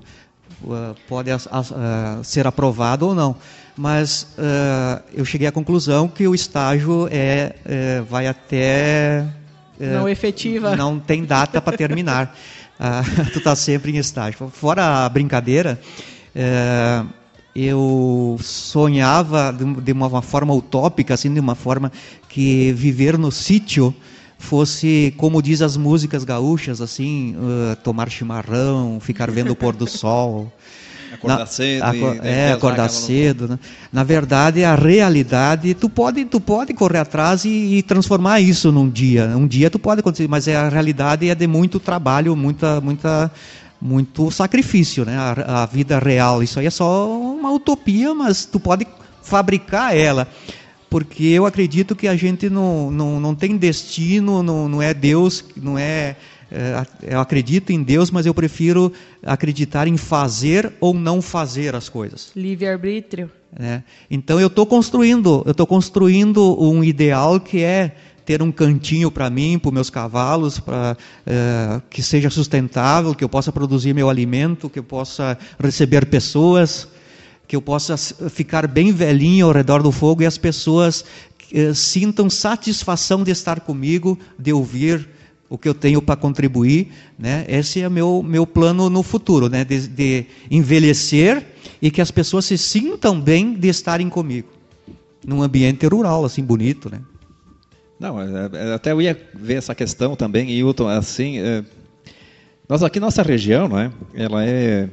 uh, pode uh, uh, ser aprovado ou não. Mas uh, eu cheguei à conclusão que o estágio é, é vai até uh, não efetiva. não tem data para terminar. Tu está sempre em estágio. Fora a brincadeira eu sonhava de, uma forma utópica assim de uma forma que viver no sítio fosse como diz as músicas gaúchas assim tomar chimarrão ficar vendo o pôr do sol Acordar na, cedo. e, é, acordar cedo. Né? Na verdade, a realidade, tu pode, tu pode correr atrás e, e, transformar isso num dia. Um dia tu pode acontecer, mas é, a realidade é de muito trabalho, muita, muita, muito sacrifício, né? A, a vida real. Isso aí é só uma utopia, mas tu pode fabricar ela porque eu acredito que a gente não, não, não tem destino, não, não é Deus, não é é, eu acredito em Deus, mas eu prefiro acreditar em fazer ou não fazer as coisas. Livre arbítrio. É. Então eu estou construindo, eu estou construindo um ideal que é ter um cantinho para mim, para meus cavalos, para é, que seja sustentável, que eu possa produzir meu alimento, que eu possa receber pessoas, que eu possa ficar bem velhinho ao redor do fogo e as pessoas é, sintam satisfação de estar comigo, de ouvir o que eu tenho para contribuir, né? Esse é meu meu plano no futuro, né? De, de, envelhecer e que as pessoas se sintam bem de estarem comigo, num ambiente rural assim bonito, né? Não, é, é, até eu ia ver essa questão também, Hilton, assim, é, nós aqui nossa região, não é? Ela é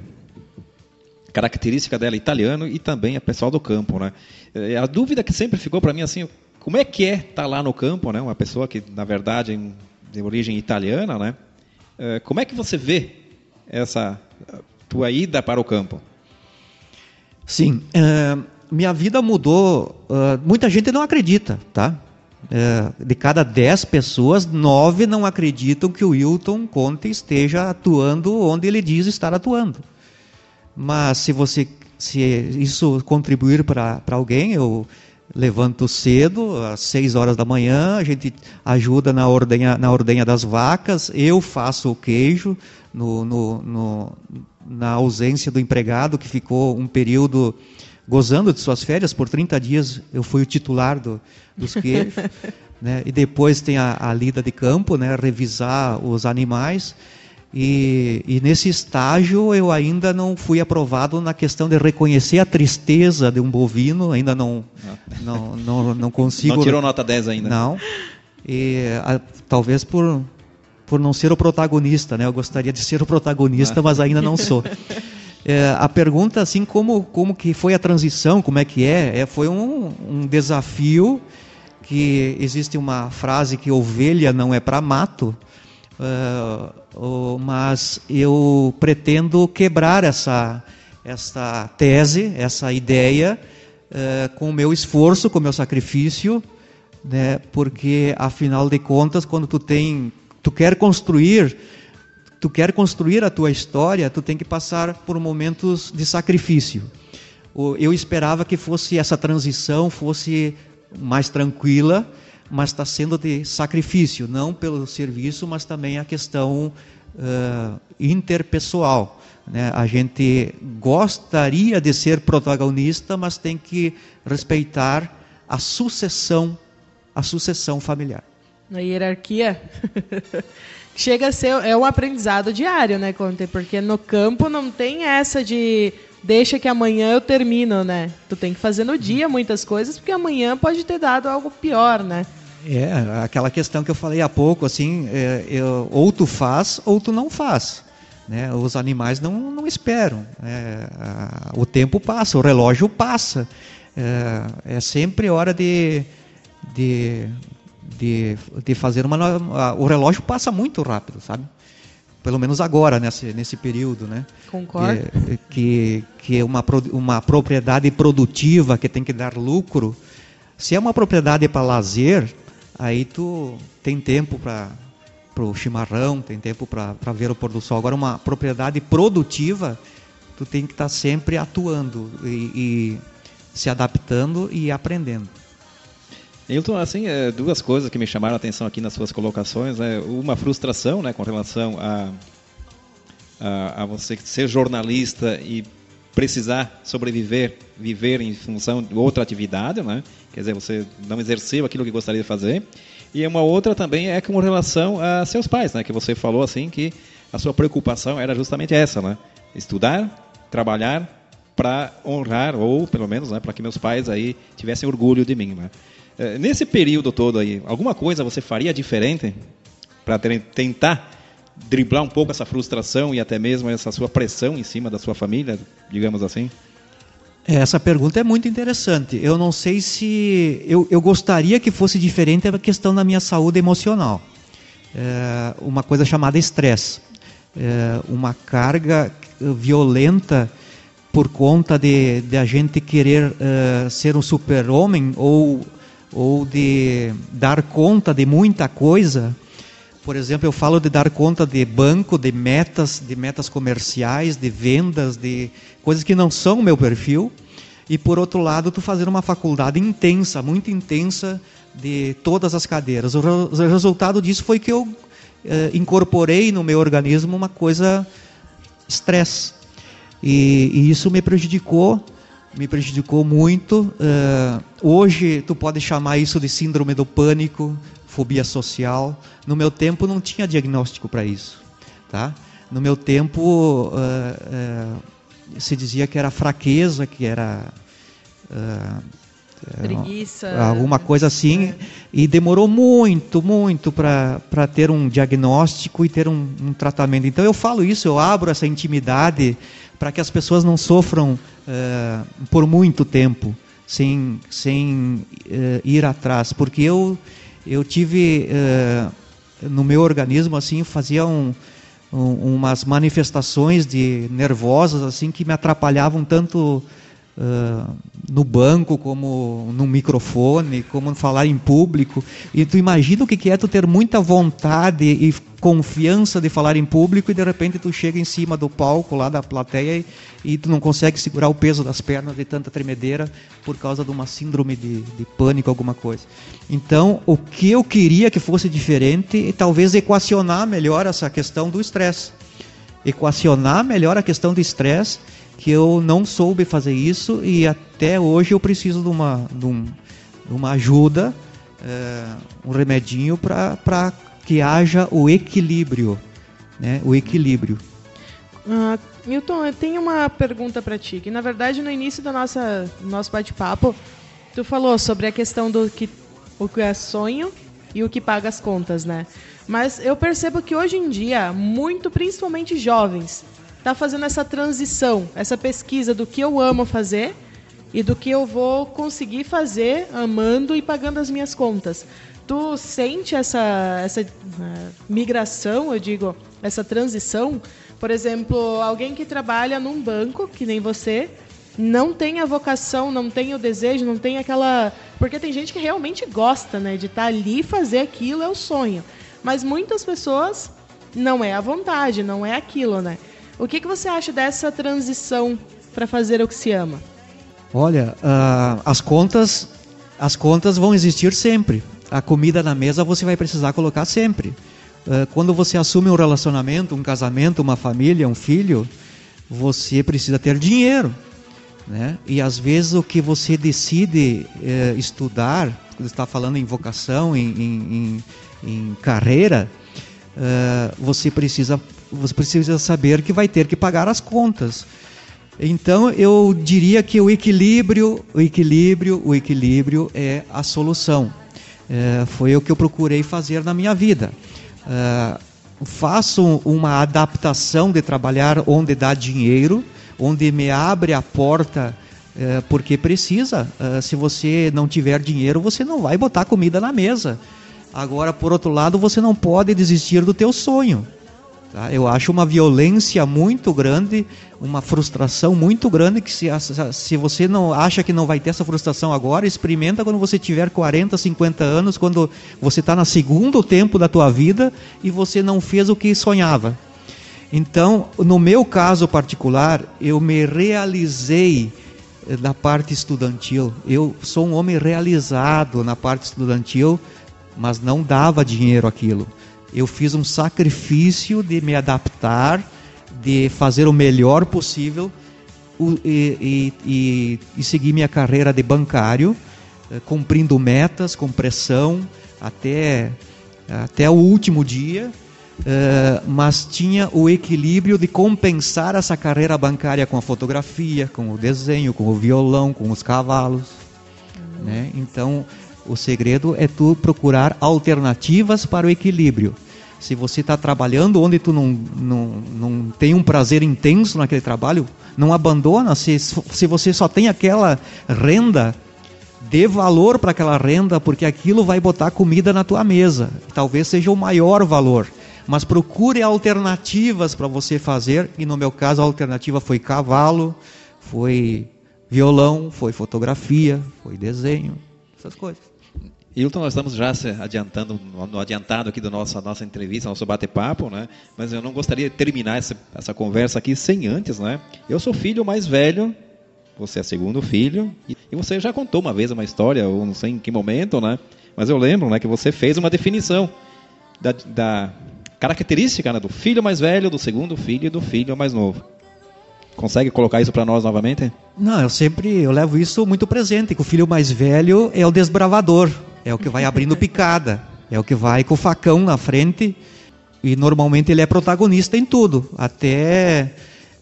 característica dela italiano e também é pessoal do campo, né? É, a dúvida que sempre ficou para mim assim, como é que é estar tá lá no campo, né? Uma pessoa que na verdade de origem italiana, né? Como é que você vê essa tua ida para o campo? Sim, é, minha vida mudou. Muita gente não acredita, tá? É, de cada dez pessoas, nove não acreditam que o Wilton Conte esteja atuando onde ele diz estar atuando. Mas se você, se isso contribuir para alguém, eu levanto cedo, às 6 horas da manhã, a gente ajuda na ordenha, na ordenha das vacas, eu faço o queijo no, no, no, na ausência do empregado, que ficou um período gozando de suas férias, por 30 dias eu fui o titular do, dos queijos, né? e depois tem a, a lida de campo, né? revisar os animais, e, e, nesse estágio eu ainda não fui aprovado na questão de reconhecer a tristeza de um bovino, ainda não, não, não, não consigo. Não tirou nota 10 ainda? Não. E, a, talvez por, por não ser o protagonista, né? Eu gostaria de ser o protagonista, ah. mas ainda não sou. É, a pergunta, assim, como, como que foi a transição, como é que é, é foi um, um desafio que existe uma frase que ovelha não é para mato, Uh, mas eu pretendo quebrar essa, essa tese, essa ideia, uh, com o meu esforço, com o meu sacrifício, né? porque afinal de contas, quando tu tem, tu quer construir, tu quer construir a tua história, tu tem que passar por momentos de sacrifício. Eu esperava que fosse essa transição fosse mais tranquila, mas está sendo de sacrifício, não pelo serviço, mas também a questão uh, interpessoal. Né? A gente gostaria de ser protagonista, mas tem que respeitar a sucessão, a sucessão familiar. Na hierarquia. Chega a ser é um aprendizado diário, né, Conte? Porque no campo não tem essa de deixa que amanhã eu termino, né? Tu tem que fazer no dia muitas coisas, porque amanhã pode ter dado algo pior, né? É, aquela questão que eu falei há pouco, assim, é, eu, ou tu faz ou tu não faz. Né? Os animais não, não esperam. É, a, o tempo passa, o relógio passa. É, é sempre hora de, de, de, de fazer uma. O relógio passa muito rápido, sabe? Pelo menos agora, nesse, nesse período, né? Concordo. Que, que, que é uma, uma propriedade produtiva que tem que dar lucro. Se é uma propriedade para lazer, aí tu tem tempo para o chimarrão, tem tempo para ver o pôr do sol. Agora, uma propriedade produtiva, tu tem que estar tá sempre atuando e, e se adaptando e aprendendo. Hilton, assim, é, duas coisas que me chamaram a atenção aqui nas suas colocações. Né? Uma frustração né, com relação a, a, a, você ser jornalista e precisar sobreviver, viver em função de outra atividade, né? quer dizer, você não exerceu aquilo que gostaria de fazer. E uma outra também é com relação a seus pais, né? que você falou assim que a sua preocupação era justamente essa, né? estudar, trabalhar para honrar, ou pelo menos né, para que meus pais aí tivessem orgulho de mim. Né? É, nesse período todo aí, alguma coisa você faria diferente para tentar driblar um pouco essa frustração e até mesmo essa sua pressão em cima da sua família, digamos assim? É, essa pergunta é muito interessante. Eu não sei se. Eu, eu gostaria que fosse diferente a questão da minha saúde emocional. É uma coisa chamada estresse. É uma carga violenta por conta de, de a gente querer uh, ser um super-homem ou ou de dar conta de muita coisa. Por exemplo, eu falo de dar conta de banco, de metas, de metas comerciais, de vendas, de coisas que não são o meu perfil. E por outro lado, tu fazer uma faculdade intensa, muito intensa, de todas as cadeiras. O, re o resultado disso foi que eu eh, incorporei no meu organismo uma coisa estresse. E, e isso me prejudicou me prejudicou muito. Uh, hoje tu pode chamar isso de síndrome do pânico, fobia social. No meu tempo não tinha diagnóstico para isso, tá? No meu tempo uh, uh, se dizia que era fraqueza, que era preguiça, alguma coisa assim, é. e demorou muito, muito para ter um diagnóstico e ter um, um tratamento. Então eu falo isso, eu abro essa intimidade para que as pessoas não sofram uh, por muito tempo sem, sem uh, ir atrás. Porque eu, eu tive uh, no meu organismo assim, fazia um, um, umas manifestações de nervosas assim que me atrapalhavam tanto uh, no banco, como no microfone, como falar em público. E tu imagina o que é tu ter muita vontade e confiança de falar em público e de repente tu chega em cima do palco lá da plateia e, e tu não consegue segurar o peso das pernas de tanta tremedeira por causa de uma síndrome de, de pânico, alguma coisa. Então, o que eu queria que fosse diferente é talvez equacionar melhor essa questão do estresse. Equacionar melhor a questão do estresse que eu não soube fazer isso e até hoje eu preciso de uma, de um, de uma ajuda, é, um remedinho para que haja o equilíbrio, né? O equilíbrio. Uh, Milton, eu tenho uma pergunta para ti, que na verdade no início do nossa, nosso bate-papo, tu falou sobre a questão do que o que é sonho e o que paga as contas, né? Mas eu percebo que hoje em dia, muito, principalmente jovens, está fazendo essa transição, essa pesquisa do que eu amo fazer e do que eu vou conseguir fazer amando e pagando as minhas contas. Tu sente essa, essa uh, migração, eu digo, essa transição? Por exemplo, alguém que trabalha num banco, que nem você, não tem a vocação, não tem o desejo, não tem aquela. Porque tem gente que realmente gosta, né? De estar tá ali e fazer aquilo é o sonho. Mas muitas pessoas não é a vontade, não é aquilo, né? O que, que você acha dessa transição para fazer o que se ama? Olha, uh, as contas as contas vão existir sempre. a comida na mesa você vai precisar colocar sempre. Uh, quando você assume um relacionamento, um casamento, uma família, um filho, você precisa ter dinheiro. Né? E às vezes o que você decide eh, estudar, quando está falando em vocação, em, em, em carreira, uh, você, precisa, você precisa saber que vai ter que pagar as contas. Então eu diria que o equilíbrio, o equilíbrio, o equilíbrio é a solução. É, foi o que eu procurei fazer na minha vida. É, faço uma adaptação de trabalhar onde dá dinheiro, onde me abre a porta porque precisa. Se você não tiver dinheiro, você não vai botar comida na mesa. Agora, por outro lado, você não pode desistir do teu sonho. Tá? Eu acho uma violência muito grande, uma frustração muito grande que se, se você não acha que não vai ter essa frustração agora, experimenta quando você tiver 40, 50 anos, quando você está no segundo tempo da tua vida e você não fez o que sonhava. Então, no meu caso particular, eu me realizei eh, na parte estudantil. Eu sou um homem realizado na parte estudantil, mas não dava dinheiro aquilo eu fiz um sacrifício de me adaptar, de fazer o melhor possível e, e, e, e seguir minha carreira de bancário, eh, cumprindo metas, com pressão, até, até o último dia, eh, mas tinha o equilíbrio de compensar essa carreira bancária com a fotografia, com o desenho, com o violão, com os cavalos. Né? Então, o segredo é tu procurar alternativas para o equilíbrio. Se você está trabalhando onde tu não, não, não tem um prazer intenso naquele trabalho, não abandona. Se, se você só tem aquela renda, dê valor para aquela renda, porque aquilo vai botar comida na tua mesa. Talvez seja o maior valor. Mas procure alternativas para você fazer, e no meu caso a alternativa foi cavalo, foi violão, foi fotografia, foi desenho, essas coisas. Hilton, nós estamos já adiantando, no adiantado aqui da nossa, nossa entrevista, nosso bate-papo, né? Mas eu não gostaria de terminar essa, essa conversa aqui sem antes, né? Eu sou filho mais velho, você é segundo filho, e, e você já contou uma vez uma história, ou não sei em que momento, né? Mas eu lembro, né, que você fez uma definição da, da característica né, do filho mais velho, do segundo filho e do filho mais novo. Consegue colocar isso para nós novamente? Não, eu sempre eu levo isso muito presente, que o filho mais velho é o desbravador, é o que vai abrindo picada, é o que vai com o facão na frente e normalmente ele é protagonista em tudo, até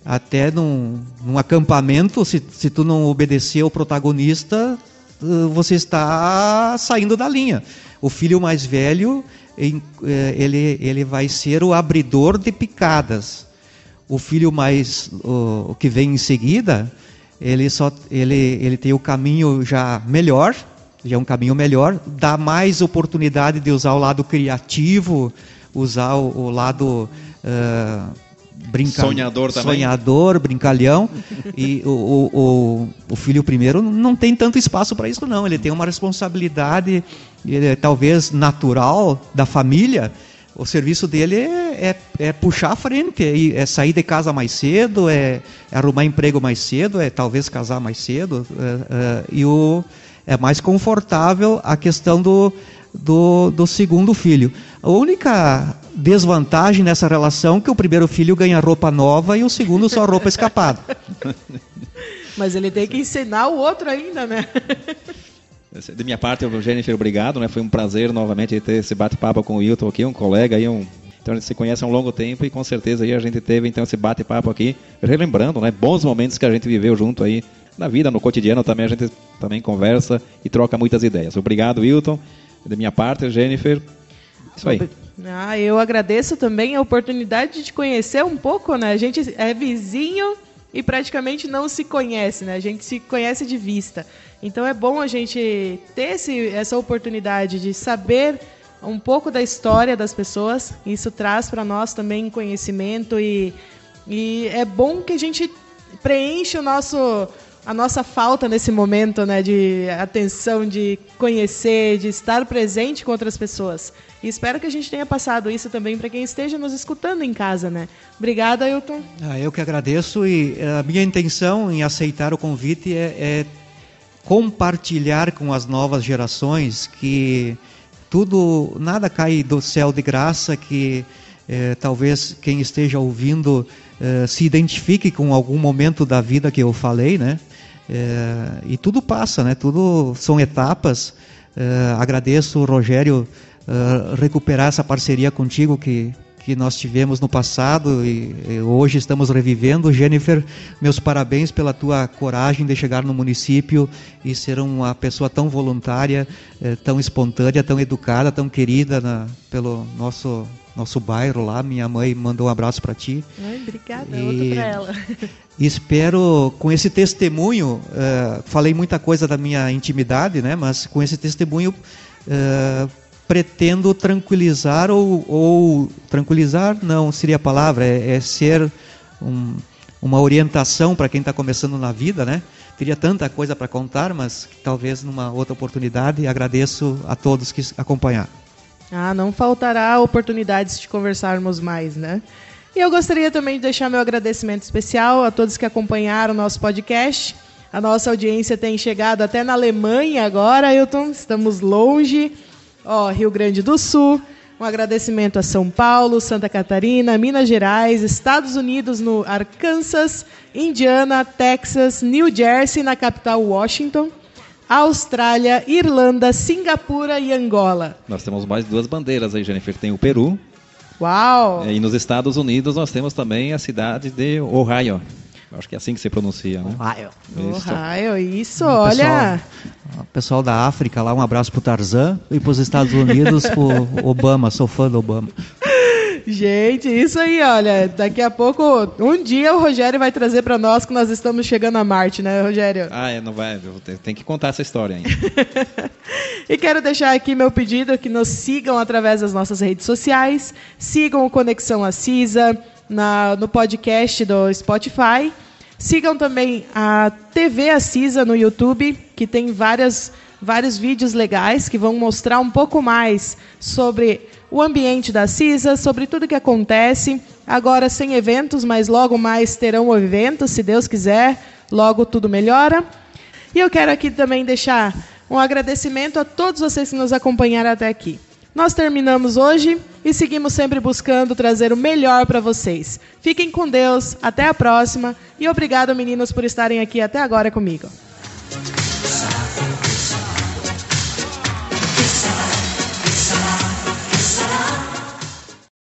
até num, num acampamento, se, se tu não obedecer ao protagonista, eh, você está saindo da linha. O filho mais velho, eh, ele, ele vai ser o abridor de picadas. O filho mais o, que vem em seguida, ele só ele, ele tem o caminho já melhor, já é um caminho melhor, dá mais oportunidade de usar o lado criativo, usar o, o lado uh, brinca... sonhador também. sonhador, brincalhão. e o, o, o, filho primeiro não tem tanto espaço para isso, não. Ele tem uma responsabilidade, ele, talvez natural, da família. O serviço dele é, é, é puxar a frente, é, é, sair de casa mais cedo, é, é, arrumar emprego mais cedo, é talvez casar mais cedo. É, é, e o é mais confortável a questão do, do, do segundo filho. A única desvantagem nessa relação é que o primeiro filho ganha roupa nova e o segundo só roupa escapada. Mas ele tem que ensinar o outro ainda, né? De minha parte, Jennifer, obrigado. Né? Foi um prazer novamente ter esse bate-papo com o Wilton aqui, um colega aí, um então a gente se conhece há um longo tempo e com certeza aí a gente teve então esse bate-papo aqui, relembrando, né, bons momentos que a gente viveu junto aí na vida, no cotidiano também a gente também conversa e troca muitas ideias. Obrigado, Wilton. Da minha parte, Jennifer. Isso aí. Ah, eu agradeço também a oportunidade de conhecer um pouco, né? A gente é vizinho e praticamente não se conhece, né? A gente se conhece de vista. Então é bom a gente ter esse, essa oportunidade de saber um pouco da história das pessoas. Isso traz para nós também conhecimento e, e é bom que a gente preencha o nosso a nossa falta nesse momento, né, de atenção, de conhecer, de estar presente com outras pessoas. E espero que a gente tenha passado isso também para quem esteja nos escutando em casa, né? Obrigada, Ailton. Ah, eu que agradeço e eh, a minha intenção em aceitar o convite é, é compartilhar com as novas gerações que tudo, nada cai do céu de graça que é, talvez quem esteja ouvindo é, se identifique com algum momento da vida que eu falei, né? É, e tudo passa, né? Tudo são etapas. É, agradeço, Rogério, é, recuperar essa parceria contigo que que nós tivemos no passado e, e, hoje estamos revivendo. Jennifer, meus parabéns pela tua coragem de chegar no município e ser uma pessoa tão voluntária, eh, tão espontânea, tão educada, tão querida na, pelo nosso nosso bairro lá. Minha mãe mandou um abraço para ti. Ai, obrigada, e, outro para ela. espero, com esse testemunho, uh, falei muita coisa da minha intimidade, né? Mas com esse testemunho uh, pretendo tranquilizar ou, ou tranquilizar não seria a palavra é, é ser um, uma orientação para quem está começando na vida, né? Teria tanta coisa para contar, mas talvez numa outra oportunidade. Agradeço a todos que acompanharam. Ah, não faltará oportunidades de conversarmos mais, né? E eu gostaria também de deixar meu agradecimento especial a todos que acompanharam o nosso podcast. A nossa audiência tem chegado até na Alemanha agora, Ailton. Estamos longe Ó, Rio Grande do Sul. Um agradecimento a São Paulo, Santa Catarina, Minas Gerais, Estados Unidos, no Arkansas, Indiana, Texas, New Jersey, na capital Washington, Austrália, Irlanda, Singapura e Angola. Nós temos mais duas bandeiras aí, Jennifer. Tem o Peru. Uau! E nos Estados Unidos nós temos também a cidade de Ohio. Acho que é assim que se pronuncia, né? Ohio. Isso, Ohio, isso olha. Pessoal, pessoal da África lá, um abraço pro Tarzan e pros Estados Unidos pro Obama, sou fã do Obama. Gente, isso aí, olha, daqui a pouco, um dia o Rogério vai trazer para nós que nós estamos chegando a Marte, né, Rogério? Ah, é, não vai, tem que contar essa história ainda. e quero deixar aqui meu pedido que nos sigam através das nossas redes sociais, sigam o Conexão Assisa, na, no podcast do Spotify. Sigam também a TV Assisa no YouTube, que tem várias, vários vídeos legais que vão mostrar um pouco mais sobre o ambiente da CISA, sobre tudo que acontece. Agora sem eventos, mas logo mais terão eventos, se Deus quiser, logo tudo melhora. E eu quero aqui também deixar um agradecimento a todos vocês que nos acompanharam até aqui. Nós terminamos hoje e seguimos sempre buscando trazer o melhor para vocês. Fiquem com Deus, até a próxima e obrigado, meninos, por estarem aqui até agora comigo.